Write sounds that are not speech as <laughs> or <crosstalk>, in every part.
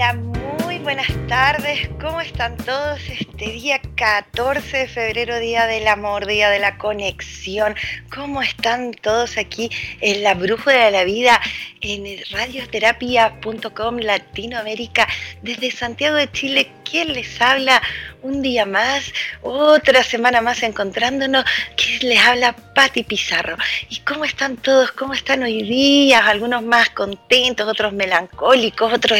Hola, muy buenas tardes. ¿Cómo están todos este día 14 de febrero, Día del Amor, Día de la Conexión? ¿Cómo están todos aquí en la Brújula de la Vida en radioterapia.com Latinoamérica desde Santiago de Chile? ¿Quién les habla? Un día más, otra semana más encontrándonos. ¿Quién les habla? Patti Pizarro. ¿Y cómo están todos? ¿Cómo están hoy día? Algunos más contentos, otros melancólicos, otros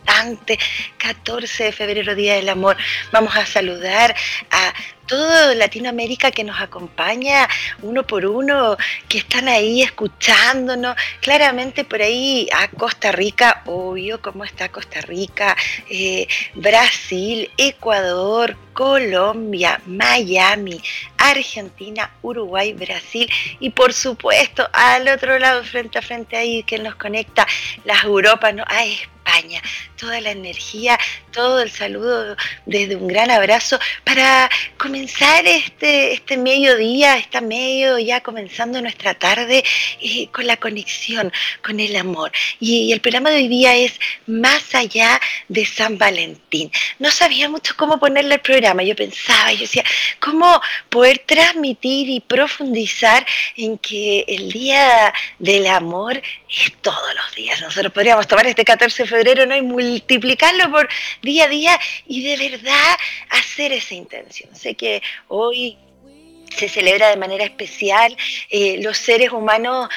expectantes 14 de febrero, Día del Amor. Vamos a saludar a toda Latinoamérica que nos acompaña uno por uno, que están ahí escuchándonos. Claramente por ahí a Costa Rica, obvio, cómo está Costa Rica, eh, Brasil, Ecuador, Colombia, Miami, Argentina, Uruguay, Brasil y por supuesto al otro lado, frente a frente ahí que nos conecta las Europas, ¿no? a España. Toda la energía, todo el saludo desde un gran abrazo para comenzar este, este mediodía, está medio ya comenzando nuestra tarde eh, con la conexión, con el amor. Y, el programa de hoy día es más allá de San Valentín. No sabía mucho cómo ponerle el programa, yo pensaba, yo decía, ¿cómo poder transmitir y profundizar en que el día del amor es todos los días? Nosotros podríamos tomar este 14 de febrero ¿no? y multiplicarlo por día a día y de verdad hacer esa intención. Sé que hoy se celebra de manera especial, eh, los seres humanos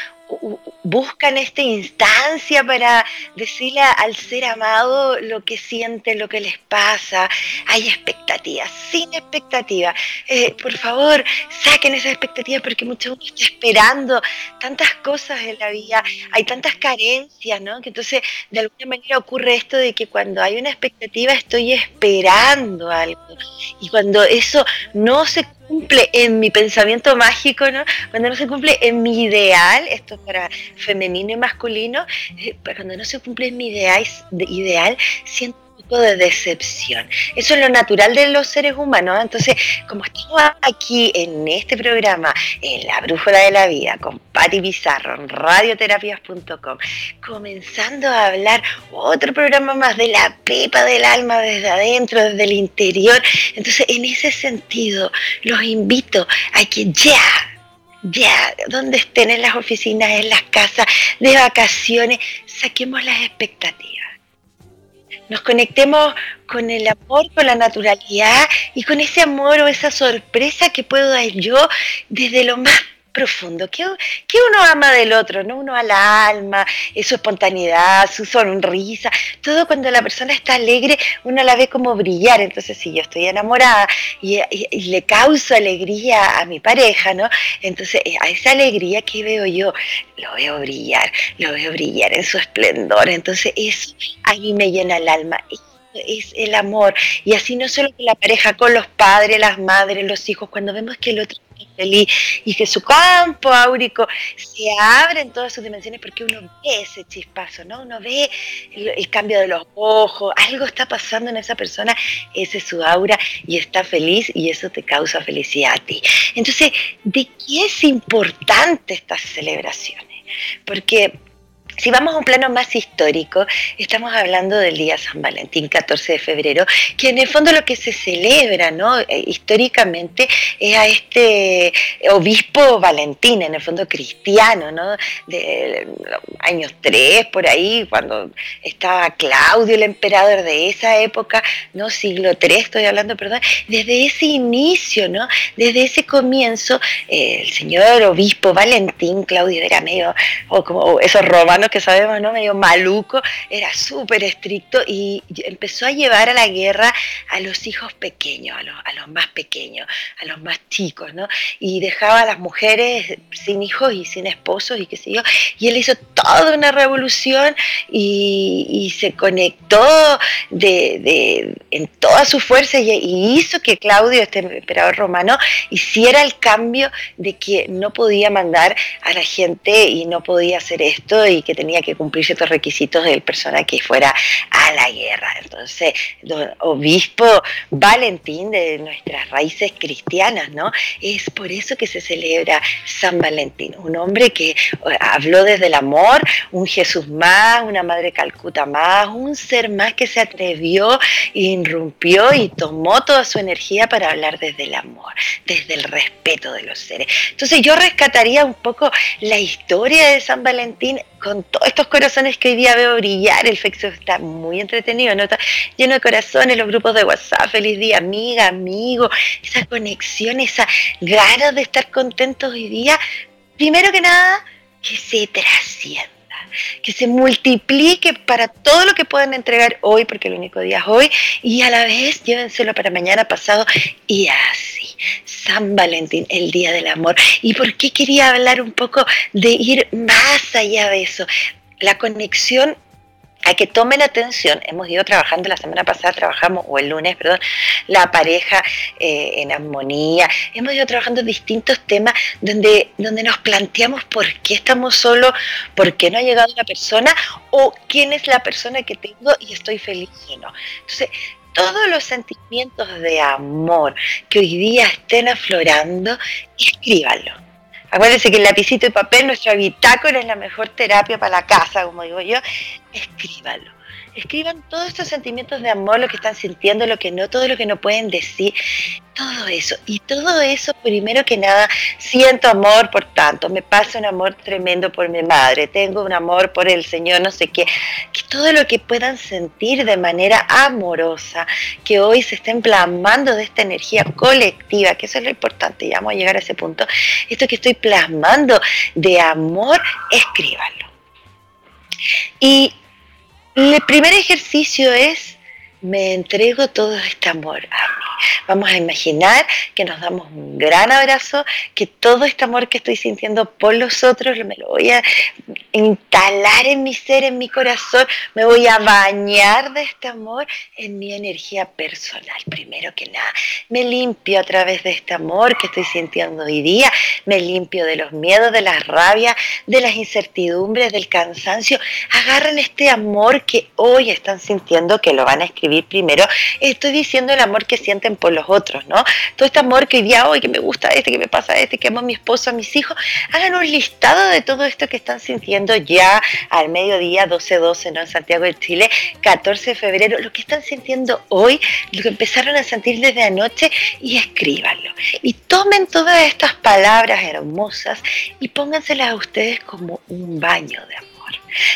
buscan esta instancia para decirle al ser amado lo que siente, lo que les pasa. Hay expectativas, sin expectativas. Eh, por favor, saquen esas expectativas porque mucha gente está esperando tantas cosas en la vida, hay tantas carencias, ¿no? Que entonces de alguna manera ocurre esto de que cuando hay una expectativa estoy esperando algo. Y cuando eso no se cumple en mi pensamiento mágico, ¿no? Cuando no se cumple en mi ideal, esto es para femenino y masculino, eh, cuando no se cumple en mi ideal, ideal siento de decepción. Eso es lo natural de los seres humanos. Entonces, como estamos aquí en este programa, en La Brújula de la Vida, con Patti Bizarro, en radioterapias.com, comenzando a hablar otro programa más de la pepa del alma desde adentro, desde el interior. Entonces, en ese sentido, los invito a que ya ya, donde estén en las oficinas, en las casas, de vacaciones, saquemos las expectativas nos conectemos con el amor, con la naturalidad y con ese amor o esa sorpresa que puedo dar yo desde lo más profundo, que, que uno ama del otro, ¿no? Uno la alma, su espontaneidad, su sonrisa, todo cuando la persona está alegre, uno la ve como brillar. Entonces, si yo estoy enamorada y, le causo alegría a mi pareja, ¿no? Entonces, eh, a esa alegría que veo yo, lo veo brillar, lo veo brillar en su esplendor. Entonces, eso a mí me llena el alma es el amor. Y así no solo con la pareja, con los padres, las madres, los hijos, cuando vemos que el otro feliz y que su campo áurico se abre en todas sus dimensiones porque uno ve ese chispazo, ¿no? Uno ve el, cambio de los ojos, algo está pasando en esa persona, ese es su aura y está feliz y eso te causa felicidad a ti. Entonces, ¿de qué es importante estas celebraciones? Porque si vamos a un plano más histórico, estamos hablando del día San Valentín, 14 de febrero, que en el fondo lo que se celebra, ¿no? Eh, históricamente es a este obispo Valentín, en el fondo cristiano, ¿no? De los años 3, por ahí, cuando estaba Claudio, el emperador de esa época, ¿no? Siglo 3, estoy hablando, perdón, desde ese inicio, ¿no? Desde ese comienzo, eh, el señor obispo Valentín, Claudio era medio, o como esos romanos hermanos que sabemos, ¿no? Medio maluco, era súper estricto y empezó a llevar a la guerra a los hijos pequeños, a los, a los más pequeños, a los más chicos, ¿no? Y dejaba a las mujeres sin hijos y sin esposos y qué sé yo. Y él hizo toda una revolución y, se conectó de, en toda su fuerza y, y hizo que Claudio, este emperador romano, hiciera el cambio de que no podía mandar a la gente y no podía hacer esto y que tenía que cumplir ciertos requisitos del persona que fuera a la guerra. Entonces, obispo Valentín de nuestras raíces cristianas, ¿no? Es por eso que se celebra San Valentín, un hombre que habló desde el amor, un Jesús más, una Madre Calcuta más, un ser más que se atrevió, irrumpió y tomó toda su energía para hablar desde el amor, desde el respeto de los seres. Entonces yo rescataría un poco la historia de San Valentín con todos estos corazones que hoy día veo brillar, el Facebook está muy entretenido, ¿no? está lleno de corazones, los grupos de WhatsApp, feliz día, amiga, amigo, esa conexión, esa ganas de estar contentos hoy día, primero que nada, que se trascienda que se multiplique para todo lo que puedan entregar hoy, porque el único día es hoy, y a la vez llévenselo para mañana pasado y así. San Valentín, el Día del Amor. ¿Y por qué quería hablar un poco de ir más allá de eso? La conexión a que tomen atención, hemos ido trabajando la semana pasada, trabajamos, o el lunes, perdón, la pareja eh, en armonía, hemos ido trabajando distintos temas donde, donde nos planteamos por qué estamos solos, por qué no ha llegado la persona, o quién es la persona que tengo y estoy feliz o no. Entonces, todos los sentimientos de amor que hoy día estén aflorando, escríbanlo. Acuérdense que el lapicito y papel, nuestra bitácora es la mejor terapia para la casa, como digo yo. Escríbanlo escriban todos estos sentimientos de amor, lo que están sintiendo, lo que no, todo lo que no pueden decir, todo eso. Y todo eso, primero que nada, siento amor por tanto, me pasa un amor tremendo por mi madre, tengo un amor por el Señor, no sé qué, que todo lo que puedan sentir de manera amorosa, que hoy se estén plasmando de esta energía colectiva, que eso es lo importante, ya vamos a llegar a ese punto, esto que estoy plasmando de amor, escríbanlo. Y el primer ejercicio es, me entrego todo este amor a mí. Vamos a imaginar que nos damos un gran abrazo, que todo este amor que estoy sintiendo por los otros me lo voy a instalar en mi ser, en mi corazón, me voy a bañar de este amor en mi energía personal. Primero que nada, me limpio a través de este amor que estoy sintiendo hoy día, me limpio de los miedos, de las rabias, de las incertidumbres, del cansancio. Agarren este amor que hoy están sintiendo, que lo van a escribir primero. Estoy diciendo el amor que sienten por los otros, ¿no? Todo este amor que día hoy, que me gusta este, que me pasa este, que amo a mi esposo, a mis hijos, hagan un listado de todo esto que están sintiendo ya al mediodía 12-12, ¿no? En Santiago de Chile, 14 de febrero, lo que están sintiendo hoy, lo que empezaron a sentir desde anoche y escríbanlo. Y tomen todas estas palabras hermosas y pónganselas a ustedes como un baño de amor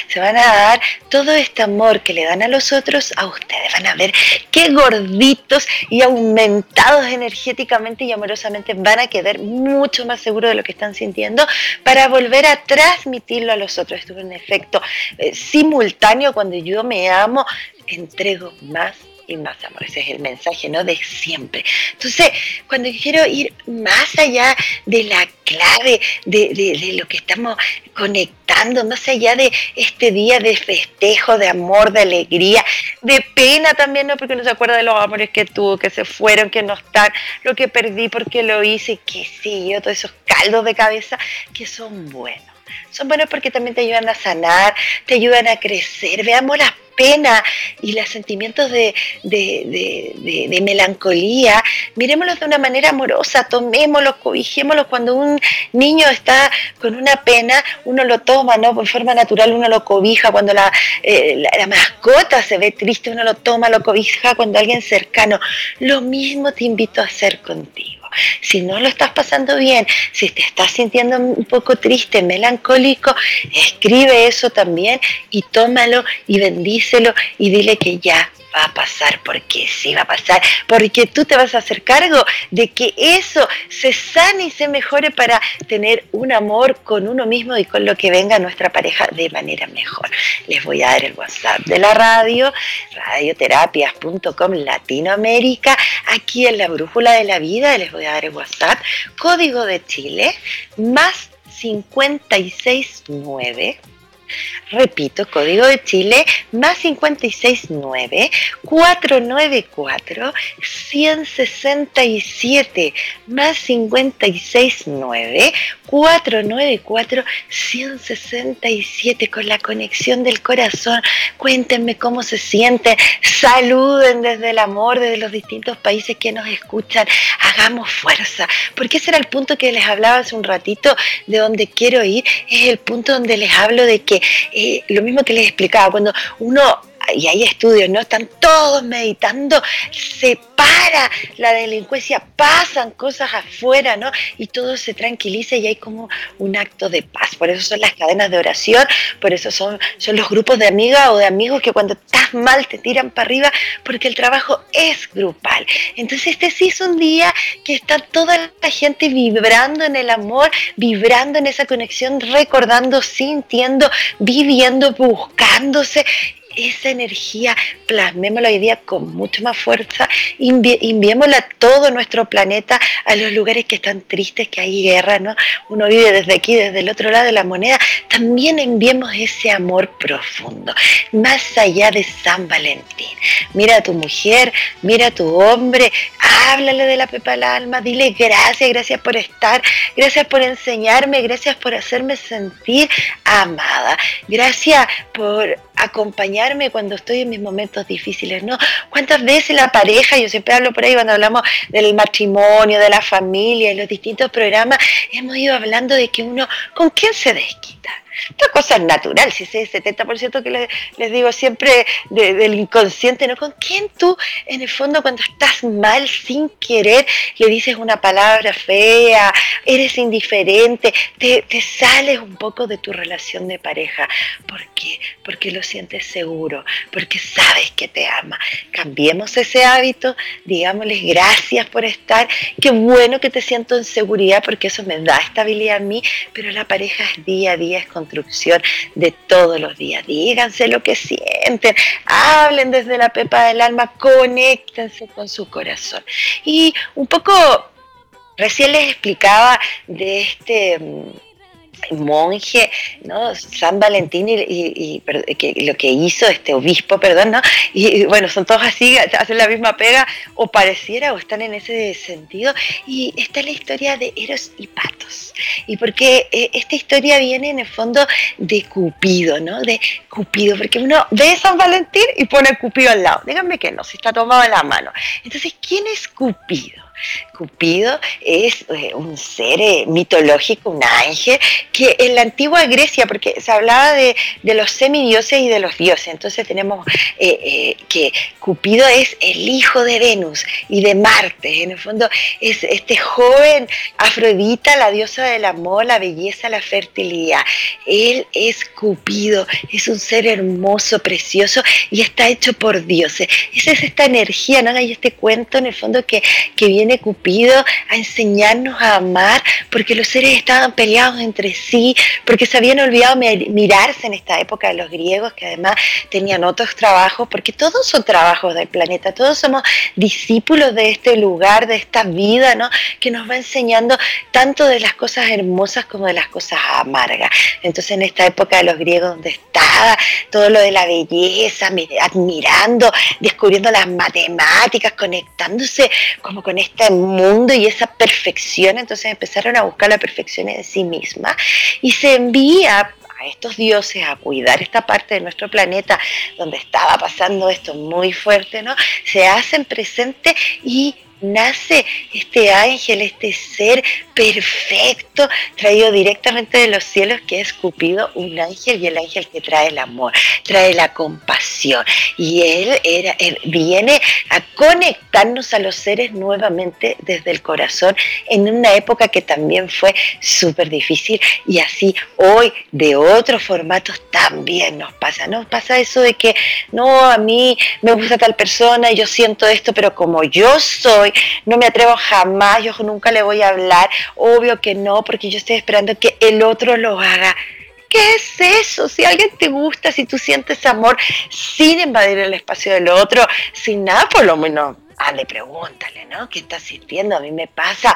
se van a dar todo este amor que le dan a los otros a ustedes. Van a ver qué gorditos y aumentados energéticamente y amorosamente van a quedar mucho más seguros de lo que están sintiendo para volver a transmitirlo a los otros. Esto es un efecto eh, simultáneo cuando yo me amo, entrego más y más amor. Ese es el mensaje, ¿no? De siempre. Entonces, cuando quiero ir más allá de la clave, de, lo que estamos conectando, más allá de este día de festejo, de amor, de alegría, de pena también, ¿no? Porque uno se acuerda de los amores que tuvo, que se fueron, que no están, lo que perdí porque lo hice, que sí, yo, todos esos caldos de cabeza que son buenos. Son buenos porque también te ayudan a sanar, te ayudan a crecer. Veamos las pena y los sentimientos de, melancolía, miremoslos de una manera amorosa, tomémoslos, cobijémoslos. Cuando un niño está con una pena, uno lo toma, ¿no? Por forma natural uno lo cobija. Cuando eh, la, la mascota se ve triste, uno lo toma, lo cobija. Cuando alguien cercano, lo mismo te invito a hacer contigo. Si no lo estás pasando bien, si te estás sintiendo un poco triste, melancólico, escribe eso también y tómalo y bendícelo y dile que ya va a pasar porque sí va a pasar, porque tú te vas a hacer cargo de que eso se sane y se mejore para tener un amor con uno mismo y con lo que venga nuestra pareja de manera mejor. Les voy a dar el WhatsApp de la radio, radioterapias.com Latinoamérica, aquí en la brújula de la vida, les voy a dar el WhatsApp, código de Chile, más 569 Repito, código de Chile más 569 494 167 más 569 494 167 con la conexión del corazón. Cuéntenme cómo se sienten, saluden desde el amor, desde los distintos países que nos escuchan. Hagamos fuerza, porque ese era el punto que les hablaba hace un ratito de donde quiero ir, es el punto donde les hablo de que eh, lo mismo que les explicaba, cuando uno y hay estudios, ¿no? Están todos meditando, se para la delincuencia, pasan cosas afuera, ¿no? Y todo se tranquiliza y hay como un acto de paz. Por eso son las cadenas de oración, por eso son, son los grupos de amigas o de amigos que cuando estás mal te tiran para arriba, porque el trabajo es grupal. Entonces este sí es un día que está toda la gente vibrando en el amor, vibrando en esa conexión, recordando, sintiendo, viviendo, buscándose esa energía, plasmémosla hoy día con mucha más fuerza, enviémosla a todo nuestro planeta, a los lugares que están tristes, que hay guerra, ¿no? Uno vive desde aquí, desde el otro lado de la moneda, también enviemos ese amor profundo, más allá de San Valentín. Mira a tu mujer, mira a tu hombre, háblale de la pepa al alma, dile gracias, gracias por estar, gracias por enseñarme, gracias por hacerme sentir amada, gracias por acompañarme cuando estoy en mis momentos difíciles, ¿no? ¿Cuántas veces la pareja, yo siempre hablo por ahí cuando hablamos del matrimonio, de la familia, en los distintos programas, hemos ido hablando de que uno, ¿con quién se desquita? Esta cosa es natural, si ese 70% que les, digo siempre del inconsciente, ¿no? ¿Con quién tú, en el fondo, cuando estás mal, sin querer, le dices una palabra fea, eres indiferente, te, te sales un poco de tu relación de pareja? ¿Por qué? Porque lo sientes seguro, porque sabes que te ama. Cambiemos ese hábito, digámosles gracias por estar, qué bueno que te siento en seguridad, porque eso me da estabilidad a mí, pero la pareja es día a día, es con construcción de todos los días. Díganse lo que sienten, hablen desde la pepa del alma, conéctense con su corazón. Y un poco, recién les explicaba de este mm, monje, ¿no? San Valentín y, lo que hizo este obispo, perdón, ¿no? Y, bueno, son todos así, hacen la misma pega, o pareciera, o están en ese sentido. Y está la historia de Eros y Patos. Y porque eh, esta historia viene en el fondo de Cupido, ¿no? De Cupido, porque uno ve San Valentín y pone Cupido al lado. Díganme que no, si está tomado en la mano. Entonces, ¿quién es Cupido? Cupido es eh, un ser eh, mitológico, un ángel, que en la antigua Grecia, porque se hablaba de, los semidioses y de los dioses, entonces tenemos eh, que Cupido es el hijo de Venus y de Marte, en el fondo es este joven Afrodita, la diosa del amor, la belleza, la fertilidad. Él es Cupido, es un ser hermoso, precioso y está hecho por dioses. Esa es esta energía, ¿no? Y este cuento en el fondo que, que viene Cupido a enseñarnos a amar, porque los seres estaban peleados entre sí, porque se habían olvidado mirarse en esta época de los griegos, que además tenían otros trabajos, porque todos son trabajos del planeta, todos somos discípulos de este lugar, de esta vida, ¿no? Que nos va enseñando tanto de las cosas hermosas como de las cosas amargas. Entonces en esta época de los griegos donde estaba todo lo de la belleza, admirando, descubriendo las matemáticas, conectándose como con este este mundo y esa perfección, entonces empezaron a buscar la perfección en sí misma y se envía a estos dioses a cuidar esta parte de nuestro planeta donde estaba pasando esto muy fuerte, ¿no? Se hacen presentes y nace este ángel, este ser perfecto, traído directamente de los cielos, que es Cupido, un ángel y el ángel que trae el amor, trae la compasión. Y él, era, viene a conectarnos a los seres nuevamente desde el corazón en una época que también fue súper difícil y así hoy de otros formatos también nos pasa. Nos pasa eso de que no, a mí me gusta tal persona yo siento esto, pero como yo soy, no me atrevo jamás, yo nunca le voy a hablar, obvio que no, porque yo estoy esperando que el otro lo haga. ¿Qué es eso? Si alguien te gusta, si tú sientes amor sin invadir el espacio del otro, sin nada, por lo menos, ah, le pregúntale, ¿no? ¿Qué está sintiendo? A mí me pasa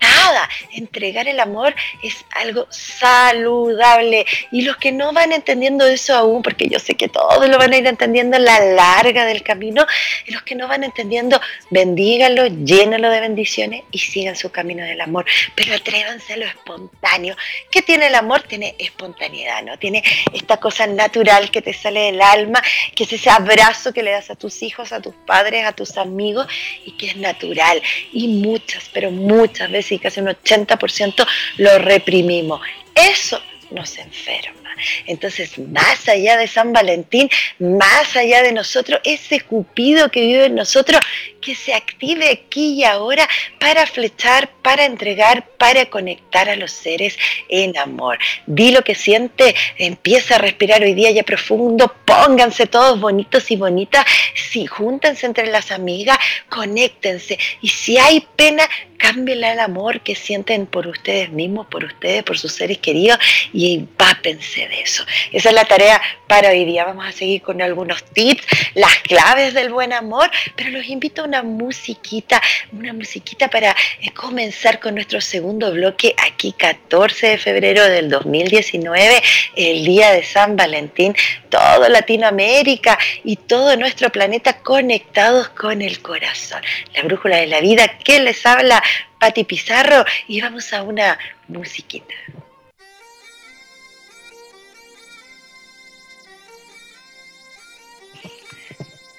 nada. Entregar el amor es algo saludable. Y los que no van entendiendo eso aún, porque yo sé que todos lo van a ir entendiendo a la larga del camino, y los que no van entendiendo, bendíganlo, llénalo de bendiciones y sigan su camino del amor. Pero atrévanse a lo espontáneo. ¿Qué tiene el amor? Tiene espontaneidad, ¿no? Tiene esta cosa natural que te sale del alma, que es ese abrazo que le das a tus hijos, a tus padres, a tus amigos, y que es natural. Y muchas, pero muchas veces y casi un 80% lo reprimimos. Eso nos enferma. Entonces, más allá de San Valentín, más allá de nosotros, ese cupido que vive en nosotros, que se active aquí y ahora para flechar, para entregar, para conectar a los seres en amor. Di lo que siente, empieza a respirar hoy día ya profundo, pónganse todos bonitos y bonitas, si júntense entre las amigas, conéctense. Y si hay pena, cámbienla al amor que sienten por ustedes mismos, por ustedes, por sus seres queridos y empápense de eso. Esa es la tarea para hoy día. Vamos a seguir con algunos tips, las claves del buen amor, pero los invito a una musiquita, una musiquita para eh, comenzar con nuestro segundo bloque aquí 14 de febrero del 2019, el día de San Valentín, todo Latinoamérica y todo nuestro planeta conectados con el corazón. La brújula de la vida que les habla Pati Pizarro y vamos a una musiquita.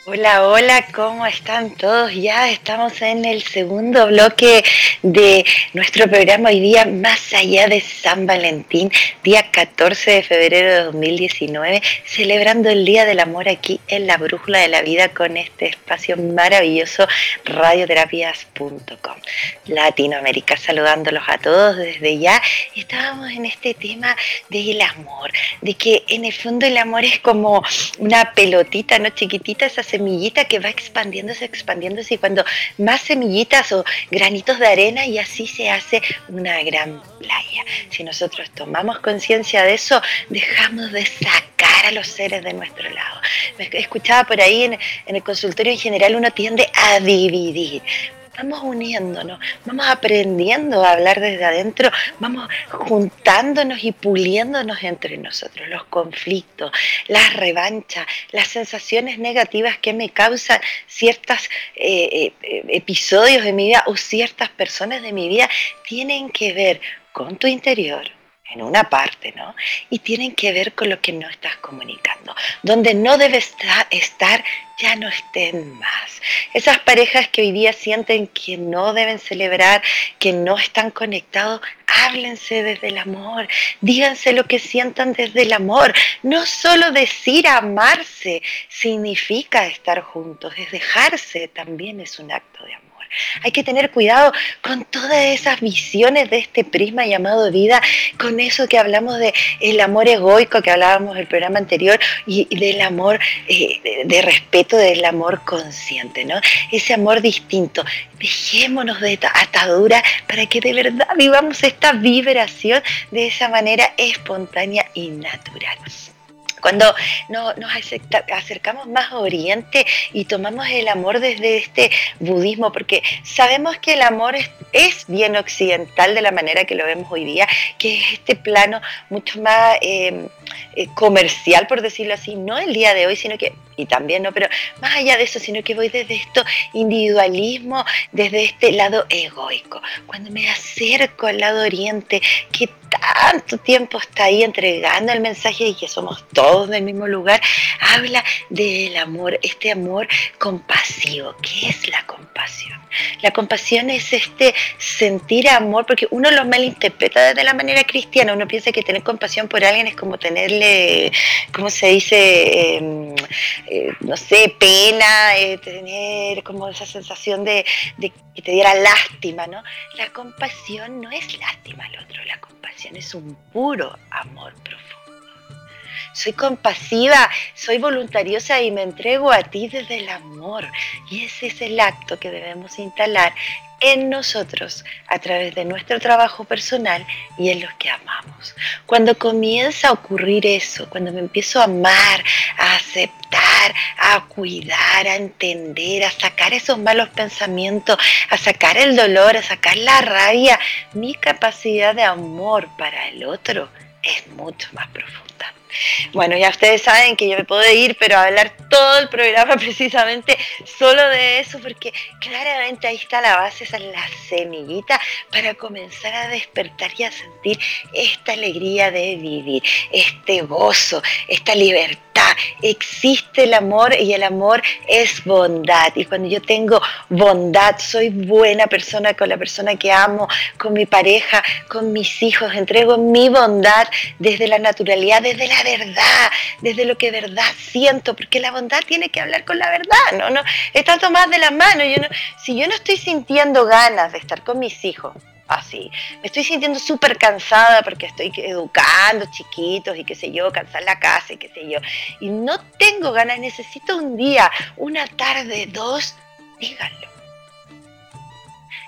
Hola, hola, ¿cómo están todos? Ya estamos en el segundo bloque de nuestro programa hoy día, más allá de San Valentín, día 14 de febrero de 2019, celebrando el Día del Amor aquí en la Brújula de la Vida con este espacio maravilloso, radioterapias.com. Latinoamérica, saludándolos a todos desde ya. Estábamos en este tema del amor, de que en el fondo el amor es como una pelotita, ¿no? Chiquitita, esa semillita que va expandiéndose, expandiéndose y cuando más semillitas o granitos de arena y así se hace una gran playa. Si nosotros tomamos conciencia de eso, dejamos de sacar a los seres de nuestro lado. Escuchaba por ahí en, en el consultorio en general uno tiende a dividir vamos uniéndonos, vamos aprendiendo a hablar desde adentro, vamos juntándonos y puliéndonos entre nosotros, los conflictos, las revanchas, las sensaciones negativas que me causan ciertos eh, eh, episodios de mi vida o ciertas personas de mi vida tienen que ver con tu interior, en una parte, ¿no? Y tienen que ver con lo que no estás comunicando. Donde no debes estar, ya no estén más. Esas parejas que hoy día sienten que no deben celebrar, que no están conectados, háblense desde el amor, díganse lo que sientan desde el amor. No solo decir amarse significa estar juntos, es dejarse también es un acto de amor. Hay que tener cuidado con todas esas visiones de este prisma llamado vida, con eso que hablamos de el amor egoico que hablábamos el programa anterior y, del amor eh, de, respeto, del amor consciente, ¿no? Ese amor distinto. Dejémonos de atadura para que de verdad vivamos esta vibración de esa manera espontánea y natural. Cuando nos acercamos más a Oriente y tomamos el amor desde este budismo, porque sabemos que el amor es, bien occidental de la manera que lo vemos hoy día, que es este plano mucho más em, eh, comercial, por decirlo así, no el día de hoy, sino que y también, ¿no? Pero más allá de eso, sino que voy desde esto individualismo, desde este lado egoico. Cuando me acerco al lado oriente, que tanto tiempo está ahí entregando el mensaje de que somos todos del mismo lugar, habla del amor, este amor compasivo. ¿Qué es la compasión? La compasión es este sentir amor, porque uno lo malinterpreta de la manera cristiana. Uno piensa que tener compasión por alguien es como tenerle, ¿cómo se dice? Em, eh, no sé, pena, tener como esa sensación de, de, que te diera lástima, ¿no? La compasión no es lástima al otro, la compasión es un puro amor profundo soy compasiva, soy voluntariosa y me entrego a ti desde el amor. Y ese es el acto que debemos instalar en nosotros a través de nuestro trabajo personal y en los que amamos. Cuando comienza a ocurrir eso, cuando me empiezo a amar, a aceptar, a cuidar, a entender, a sacar esos malos pensamientos, a sacar el dolor, a sacar la rabia, mi capacidad de amor para el otro es mucho más profunda. Bueno, ya ustedes saben que yo me puedo ir, pero hablar todo el programa <laughs> precisamente solo de eso, porque claramente ahí está la base, esa es la semillita para comenzar a despertar y a sentir esta alegría de vivir, este gozo, esta libertad. Existe el amor y el amor es bondad. Y cuando yo tengo bondad, soy buena persona con la persona que amo, con mi pareja, con mis hijos, entrego mi bondad desde la naturalidad, desde la verdad, desde lo que verdad siento, porque la bondad tiene que hablar con la verdad, ¿no? no está tomada de la mano. Yo no, si yo no estoy sintiendo ganas de estar con mis hijos, así. Me estoy sintiendo súper cansada porque estoy educando chiquitos y qué sé yo, cansar la casa y qué sé yo. Y no tengo ganas, necesito un día, una tarde, dos, díganlo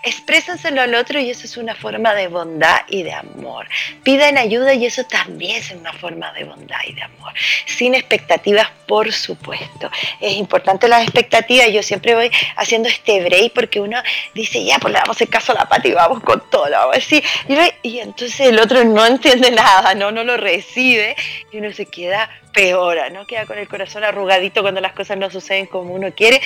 exprésenselo al otro y eso es una forma de bondad y de amor. Pidan ayuda y eso también es una forma de bondad y de amor. Sin expectativas, por supuesto. Es importante las expectativas. Yo siempre voy haciendo este break porque uno dice, ya, pues le damos el caso a la pata y vamos con todo, vamos a decir. Y, entonces el otro no entiende nada, no, no lo recibe y uno se queda peor, ¿no? Queda con el corazón arrugadito cuando las cosas no suceden como uno quiere,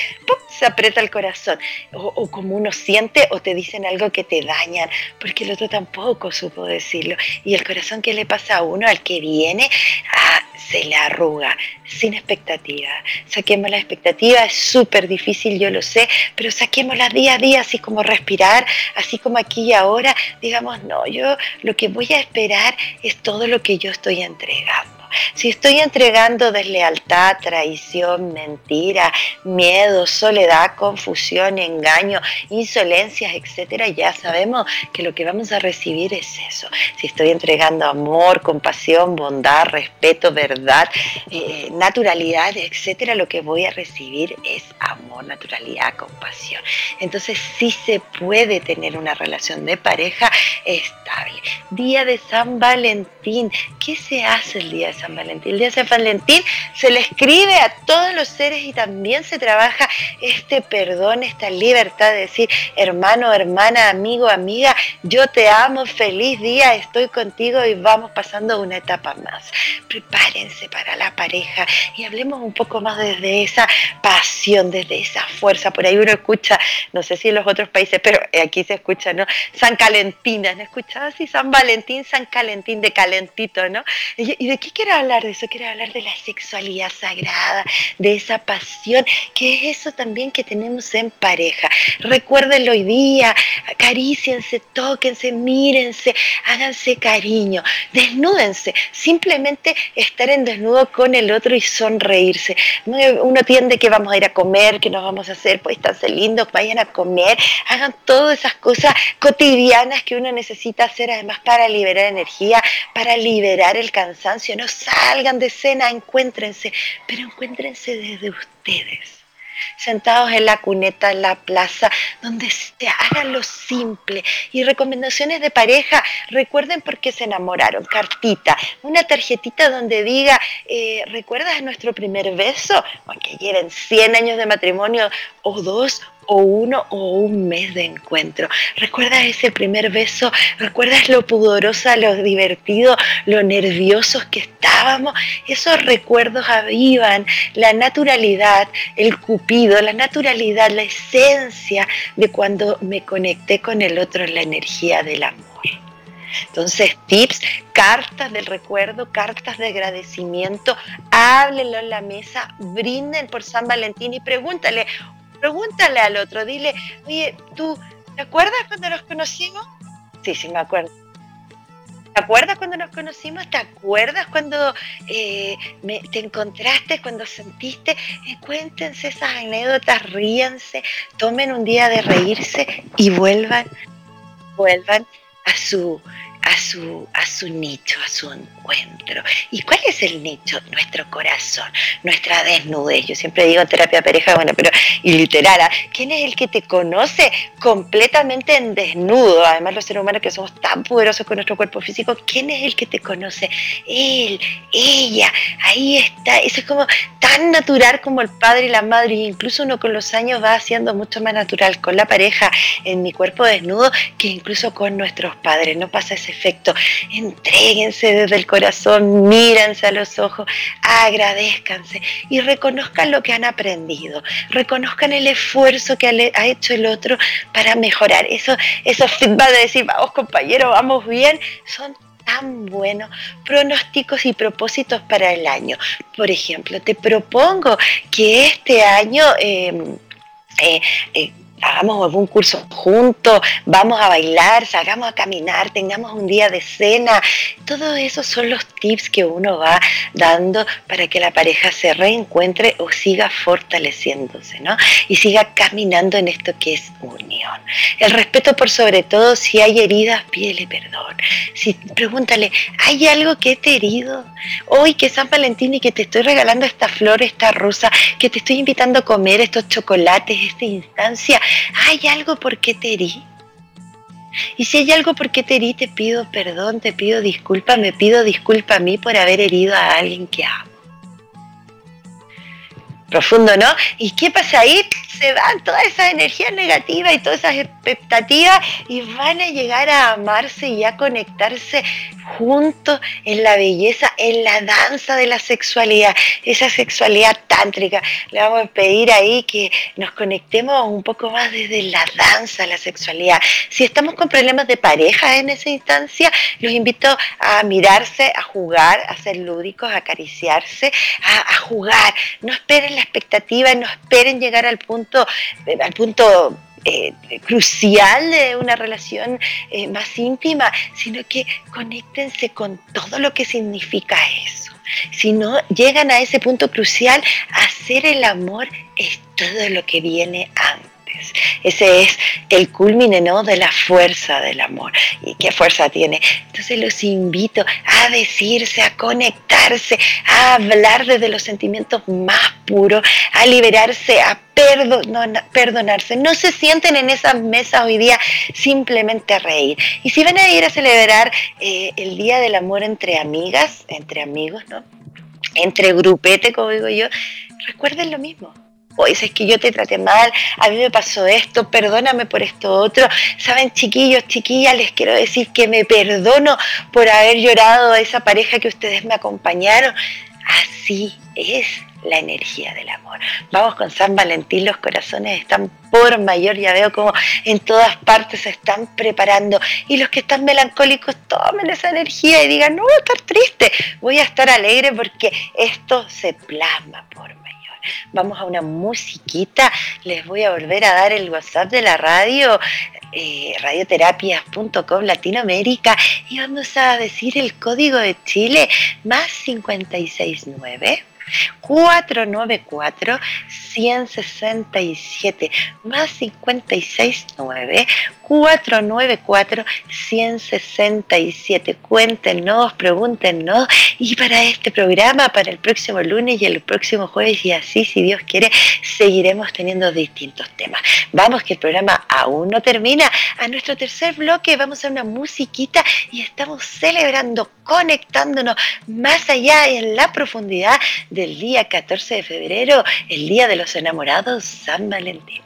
se aprieta el corazón. O, o, como uno siente o te dicen algo que te dañan, porque el otro tampoco supo decirlo. Y el corazón que le pasa a uno, al que viene, ah, se le arruga, sin expectativa. Saquemos la expectativa, es súper difícil, yo lo sé, pero saquémosla día a día, así como respirar, así como aquí y ahora, digamos, no, yo lo que voy a esperar es todo lo que yo estoy entregando. Si estoy entregando deslealtad, traición, mentira, miedo, soledad, confusión, engaño, insolencias, etcétera, ya sabemos que lo que vamos a recibir es eso. Si estoy entregando amor, compasión, bondad, respeto, verdad, eh, naturalidad, etcétera, lo que voy a recibir es amor, naturalidad, compasión. Entonces sí se puede tener una relación de pareja estable. Día de San Valentín. ¿Qué se hace el día de San Valentín. El día de San Valentín se le escribe a todos los seres y también se trabaja este perdón, esta libertad de decir, hermano, hermana, amigo, amiga, yo te amo, feliz día, estoy contigo y vamos pasando una etapa más. Prepárense para la pareja y hablemos un poco más desde esa pasión, desde esa fuerza. Por ahí uno escucha, no sé si en los otros países, pero aquí se escucha, ¿no? San Calentina, ¿no escuchado así? San Valentín, San Calentín de calentito, ¿no? ¿Y de qué quiero hablar de eso, quiero hablar de la sexualidad sagrada, de esa pasión, que es eso también que tenemos en pareja. Recuérdenlo hoy día, acaríciense, tóquense, mírense, háganse cariño, desnúdense, simplemente estar en desnudo con el otro y sonreírse. Uno tiende que vamos a ir a comer, que nos vamos a hacer, pues estarse lindos, vayan a comer, hagan todas esas cosas cotidianas que uno necesita hacer además para liberar energía, para liberar el cansancio, no salgan de cena, encuéntrense, pero encuéntrense desde ustedes sentados en la cuneta, en la plaza, donde se hagan lo simple. Y recomendaciones de pareja, recuerden por qué se enamoraron. Cartita, una tarjetita donde diga, eh, ¿recuerdas nuestro primer beso? Aunque lleven 100 años de matrimonio o dos o uno o un mes de encuentro. ¿Recuerdas ese primer beso? ¿Recuerdas lo pudorosa, lo divertido, lo nerviosos que estábamos? Esos recuerdos avivan la naturalidad, el cupido, la naturalidad, la esencia de cuando me conecté con el otro en la energía del amor. Entonces, tips, cartas del recuerdo, cartas de agradecimiento, háblenlo en la mesa, brinden por San Valentín y pregúntale, pregúntale al otro, dile, oye, ¿tú te acuerdas cuando nos conocimos? Sí, sí, me acuerdo. ¿Te acuerdas cuando nos conocimos? ¿Te acuerdas cuando eh, te encontraste, cuando sentiste? Eh, cuéntense esas anécdotas, ríanse, tomen un día de reírse y vuelvan, vuelvan a su, a su, a su nicho, a su encuentro. ¿Y cuál es el nicho? Nuestro corazón, nuestra desnudez. Yo siempre digo terapia pareja, bueno, pero y literal, ¿ah? ¿quién es el que te conoce completamente en desnudo? Además, los seres humanos que somos tan poderosos con nuestro cuerpo físico, ¿quién es el que te conoce? Él, ella, ahí está. Eso es como tan natural como el padre y la madre, e incluso uno con los años va haciendo mucho más natural con la pareja en mi cuerpo desnudo que incluso con nuestros padres. No pasa ese efecto. Entréguense desde el corazón, mírense a los ojos, agradezcanse y reconozcan lo que han aprendido. Reconozcan el esfuerzo que ha hecho el otro para mejorar. Eso, esos feedback de decir, vamos compañero, vamos bien, son tan buenos pronósticos y propósitos para el año. Por ejemplo, te propongo que este año em, eh, eh, hagamos algún curso juntos, vamos a bailar, salgamos a caminar, tengamos un día de cena. Todos esos son los tips que uno va dando para que la pareja se reencuentre o siga fortaleciéndose, ¿no? Y siga caminando en esto que es unión. El respeto por sobre todo, si hay heridas, pídele perdón. Si pregúntale, ¿hay algo que te he herido? Hoy que es San Valentín y que te estoy regalando esta flor, esta rosa, que te estoy invitando a comer estos chocolates, esta instancia, ¿hay algo por qué te herí? Y si hay algo por qué te herí, te pido perdón, te pido disculpa, me pido disculpa a mí por haber herido a alguien que amo. Profundo, ¿no? ¿Y qué pasa ahí? Se van todas esas energías negativas y todas esas expectativas y van a llegar a amarse y a conectarse juntos en la belleza, en la danza de la sexualidad, esa sexualidad tántrica. Le vamos a pedir ahí que nos conectemos un poco más desde la danza, la sexualidad. Si estamos con problemas de pareja en esa instancia, los invito a mirarse, a jugar, a ser lúdicos, a acariciarse, a, jugar. No esperen la expectativa, no esperen llegar al punto, al punto eh, crucial de una relación eh, más íntima, sino que conéctense con todo lo que significa eso. Si no llegan a ese punto crucial, hacer el amor es todo lo que viene antes. Ese es el culmine ¿no? de la fuerza del amor. ¿Y qué fuerza tiene? Entonces los invito a decirse, a conectarse, a hablar desde los sentimientos más puros, a liberarse, a perdonarse. No se sienten en esas mesas hoy día simplemente a reír. Y si van a ir a celebrar eh, el Día del Amor entre amigas, entre amigos, ¿no? Entre grupete, como digo yo, recuerden lo mismo oye, es que yo te traté mal, a mí me pasó esto, perdóname por esto otro. Saben, chiquillos, chiquillas, les quiero decir que me perdono por haber llorado a esa pareja que ustedes me acompañaron. Así es la energía del amor. Vamos con San Valentín, los corazones están por mayor, ya veo como en todas partes se están preparando. Y los que están melancólicos, tomen esa energía y digan, no voy a estar triste, voy a estar alegre porque esto se plasma por mayor. Vamos a una musiquita, les voy a volver a dar el WhatsApp de la radio, eh, radioterapias.com Latinoamérica y vamos a decir el código de Chile más 569 494 167 más 569 494 167 cuéntenos, pregúntenos. Y para este programa, para el próximo lunes y el próximo jueves y así si Dios quiere seguiremos teniendo distintos temas. Vamos que el programa aún no termina. A nuestro tercer bloque vamos a una musiquita y estamos celebrando conectándonos más allá en la profundidad del día 14 de febrero, el Día de los Enamorados, San Valentín.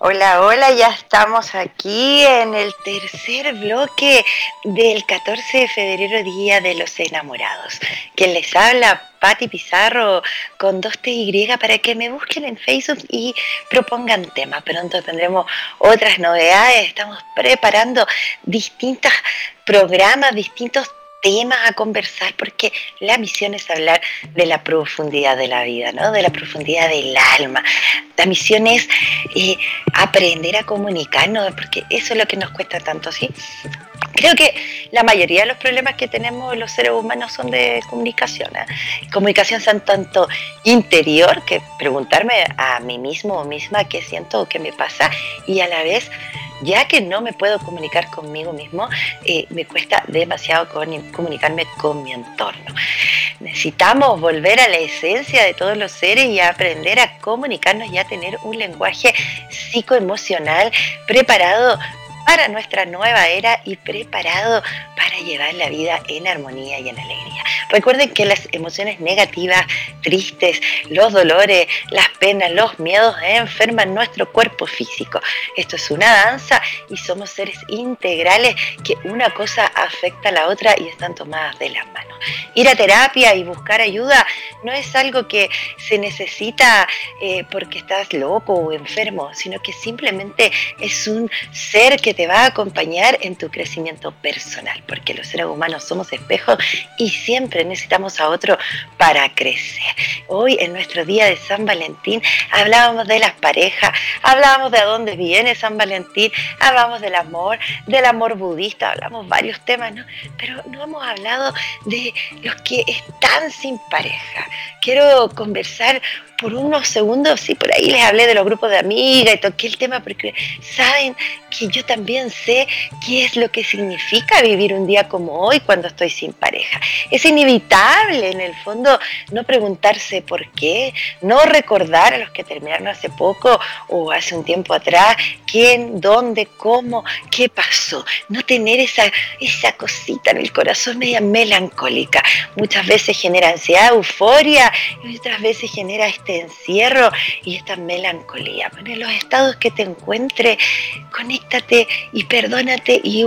Hola, hola, ya estamos aquí en el tercer bloque del 14 de febrero, Día de los Enamorados. Quien les habla, Patti Pizarro, con dos TY, para que me busquen en Facebook y propongan temas. Pronto tendremos otras novedades, estamos preparando distintos programas, distintos temas a conversar, porque la misión es hablar de la profundidad de la vida, ¿no? de la profundidad del alma. La misión es eh, aprender a comunicarnos, porque eso es lo que nos cuesta tanto, ¿sí? Creo que la mayoría de los problemas que tenemos los seres humanos son de comunicación. ¿eh? Comunicación son tanto interior, que preguntarme a mí mismo o misma qué siento o qué me pasa, y a la vez ya que no me puedo comunicar conmigo mismo, eh, me cuesta demasiado comunicarme con mi entorno. Necesitamos volver a la esencia de todos los seres y aprender a comunicarnos y a tener un lenguaje psicoemocional preparado para nuestra nueva era y preparado para llevar la vida en armonía y en alegría. Recuerden que las emociones negativas, tristes, los dolores, las penas, los miedos enferman nuestro cuerpo físico. Esto es una danza y somos seres integrales que una cosa afecta a la otra y están tomadas de las manos. Ir a terapia y buscar ayuda no es algo que se necesita eh, porque estás loco o enfermo, sino que simplemente es un ser que te va a acompañar en tu crecimiento personal, porque los seres humanos somos espejos y siempre necesitamos a otro para crecer. Hoy en nuestro día de San Valentín hablábamos de las parejas, hablábamos de dónde viene San Valentín, hablábamos del amor, del amor budista, hablamos varios temas, ¿no? Pero no hemos hablado de los que están sin pareja. Quiero conversar por unos segundos, y por ahí les hablé de los grupos de amigas y toqué el tema porque saben que yo también sé qué es lo que significa vivir un día como hoy cuando estoy sin pareja. Es inevitable en el fondo no preguntarse por qué, no recordar a los que terminaron hace poco o hace un tiempo atrás quién, dónde, cómo, qué pasó. No tener esa, esa cosita en el corazón media melancólica. Muchas veces genera ansiedad, euforia y otras veces genera este encierro y esta melancolía. Bueno, en los estados que te encuentre, conéctate y perdónate y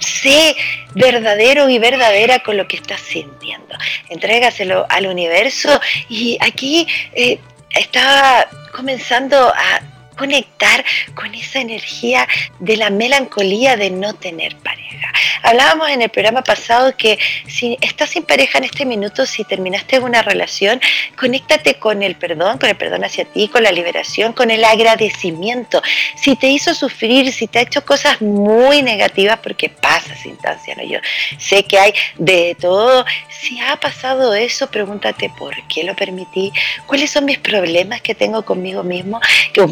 sé verdadero y verdadera con lo que estás sintiendo. Entrégaselo al universo y aquí eh, estaba comenzando a conectar con esa energía de la melancolía de no tener pareja. Hablábamos en el programa pasado que si estás sin pareja en este minuto, si terminaste una relación, conéctate con el perdón, con el perdón hacia ti, con la liberación, con el agradecimiento. Si te hizo sufrir, si te ha hecho cosas muy negativas, porque pasa instancia, ¿no? Yo sé que hay de todo. Si ha pasado eso, pregúntate por qué lo permití, cuáles son mis problemas que tengo conmigo mismo, o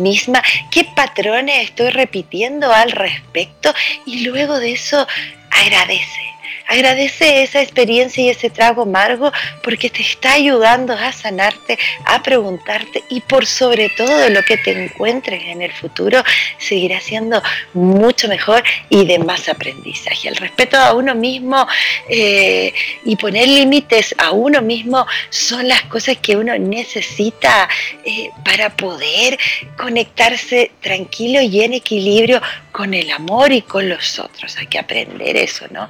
qué patrones estoy repitiendo al respecto y luego de eso agradece. Agradece esa experiencia y ese trago amargo porque te está ayudando a sanarte, a preguntarte y por sobre todo lo que te encuentres en el futuro seguirá siendo mucho mejor y de más aprendizaje. El respeto a uno mismo eh, y poner límites a uno mismo son las cosas que uno necesita eh, para poder conectarse tranquilo y en equilibrio con el amor y con los otros. Hay que aprender eso, ¿no?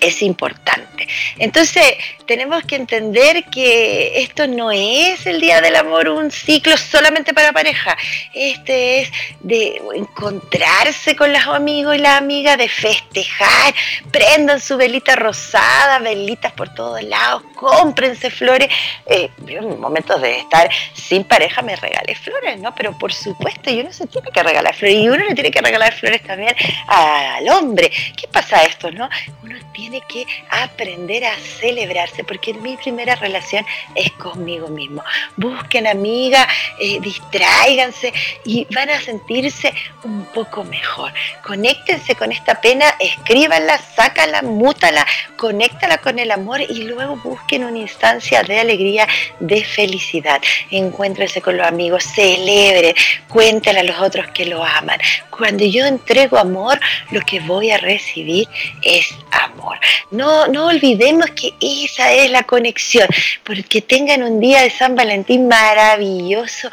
Es importante. Entonces, tenemos que entender que esto no es el Día del Amor, un ciclo solamente para pareja. Este es de encontrarse con los amigos y las amigas, de festejar, prendan su velita rosada, velitas por todos lados, cómprense flores. Eh, en momentos de estar sin pareja me regalé flores, ¿no? Pero por supuesto, y uno se tiene que regalar flores y uno le tiene que regalar flores también al hombre. ¿Qué pasa esto, no? Uno tiene que aprender a celebrarse, porque mi primera relación es conmigo mismo. Busquen amiga, eh, distráiganse y van a sentirse un poco mejor. Conéctense con esta pena, escríbanla, sácala, mútala, conéctala con el amor y luego busquen una instancia de alegría, de felicidad. Encuéntrense con los amigos, celebren, cuéntenle a los otros que lo aman. Cuando yo entrego amor, lo que voy a recibir es amor. No, no olvidemos que esa es la conexión, porque tengan un día de San Valentín maravilloso.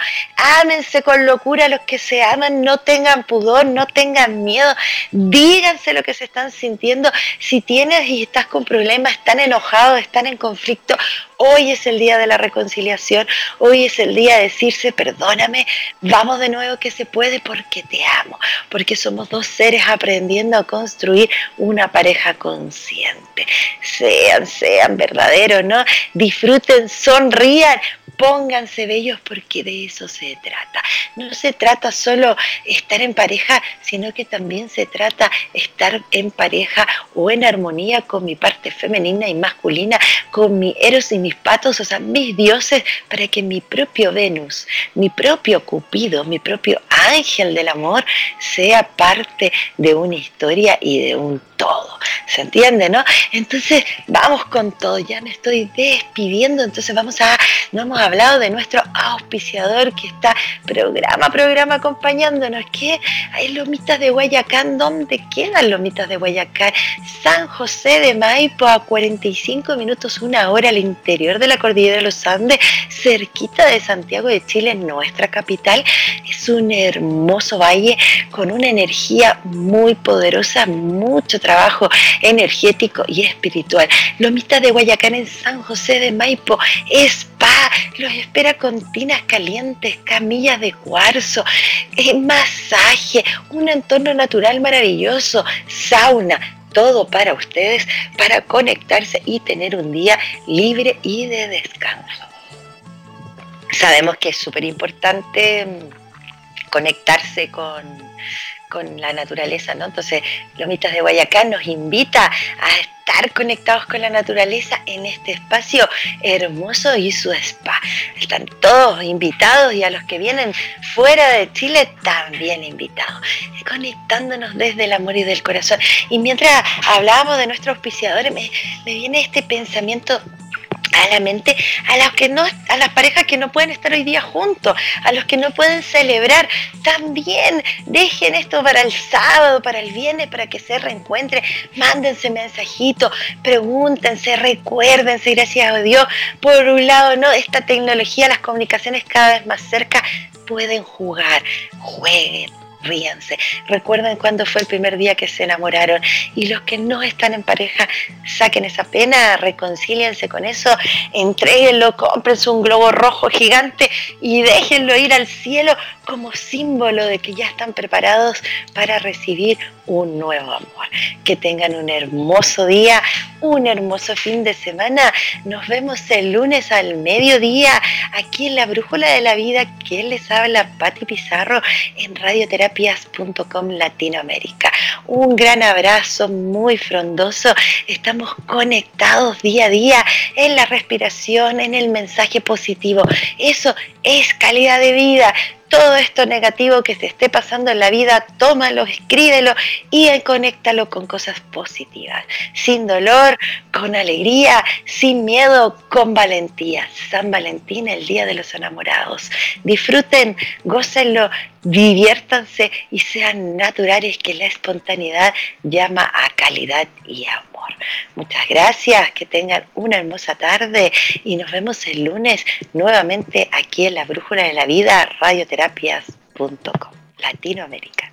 Ámense con locura los que se aman, no tengan pudor, no tengan miedo, díganse lo que se están sintiendo. Si tienes y estás con problemas, están enojados, están en conflicto, Hoy es el día de la reconciliación, hoy es el día de decirse, perdóname, vamos de nuevo que se puede porque te amo, porque somos dos seres aprendiendo a construir una pareja consciente. Sean, sean verdaderos, ¿no? Disfruten, sonrían, pónganse bellos porque de eso se trata. No se trata solo estar en pareja, sino que también se trata estar en pareja o en armonía con mi parte femenina y masculina, con mi eros y mis patos, o sea, mis dioses, para que mi propio Venus, mi propio Cupido, mi propio ángel del amor sea parte de una historia y de un ¿Se entiende, no? Entonces, vamos con todo. Ya me estoy despidiendo, entonces vamos a, no hemos hablado de nuestro auspiciador que está programa programa acompañándonos, que hay lomitas de Guayacán. ¿Dónde quedan lomitas de Guayacán? San José de Maipo, a 45 minutos, una hora al interior de la cordillera de los Andes, cerquita de Santiago de Chile, nuestra capital. Es un hermoso valle con una energía muy poderosa, mucho trabajo energético y espiritual. Lomita de Guayacán en San José de Maipo, spa, los espera con tinas calientes, camillas de cuarzo, eh, masaje, un entorno natural maravilloso, sauna, todo para ustedes, para conectarse y tener un día libre y de descanso. Sabemos que es súper importante mm, conectarse con con la naturaleza, ¿no? Entonces, Lomitas de Guayacán nos invita a estar conectados con la naturaleza en este espacio hermoso y su spa. Están todos invitados y a los que vienen fuera de Chile también invitados, conectándonos desde el amor y del corazón. Y mientras hablábamos de nuestros auspiciadores, me, me viene este pensamiento a la mente a las que no a las parejas que no pueden estar hoy día juntos, a los que no pueden celebrar, también dejen esto para el sábado, para el viernes, para que se reencuentren, mándense mensajitos, pregúntense, recuérdense, gracias a Dios, por un lado, no, esta tecnología, las comunicaciones cada vez más cerca pueden jugar, jueguen, ríanse. Recuerden cuándo fue el primer día que se enamoraron. Y los que no están en pareja, saquen esa pena, reconcíliense con eso, entréguenlo, cómprense un globo rojo gigante y déjenlo ir al cielo como símbolo de que ya están preparados para recibir un nuevo amor. Que tengan un hermoso día, un hermoso fin de semana. Nos vemos el lunes al mediodía aquí en la Brújula de la Vida que les habla Patti Pizarro en radioterapias.com Latinoamérica. Un gran abrazo muy frondoso. Estamos conectados día a día en la respiración, en el mensaje positivo. Eso es calidad de vida todo esto negativo que se esté pasando en la vida, tómalo, escríbelo y conéctalo con cosas positivas. Sin dolor, con alegría, sin miedo, con valentía. San Valentín, el Día de los Enamorados. Disfruten, gócenlo, diviértanse y sean naturales que la espontaneidad llama a calidad y Muchas gracias, que tengan una hermosa tarde y nos vemos el lunes nuevamente aquí en la Brújula de la Vida, radioterapias.com, Latinoamérica.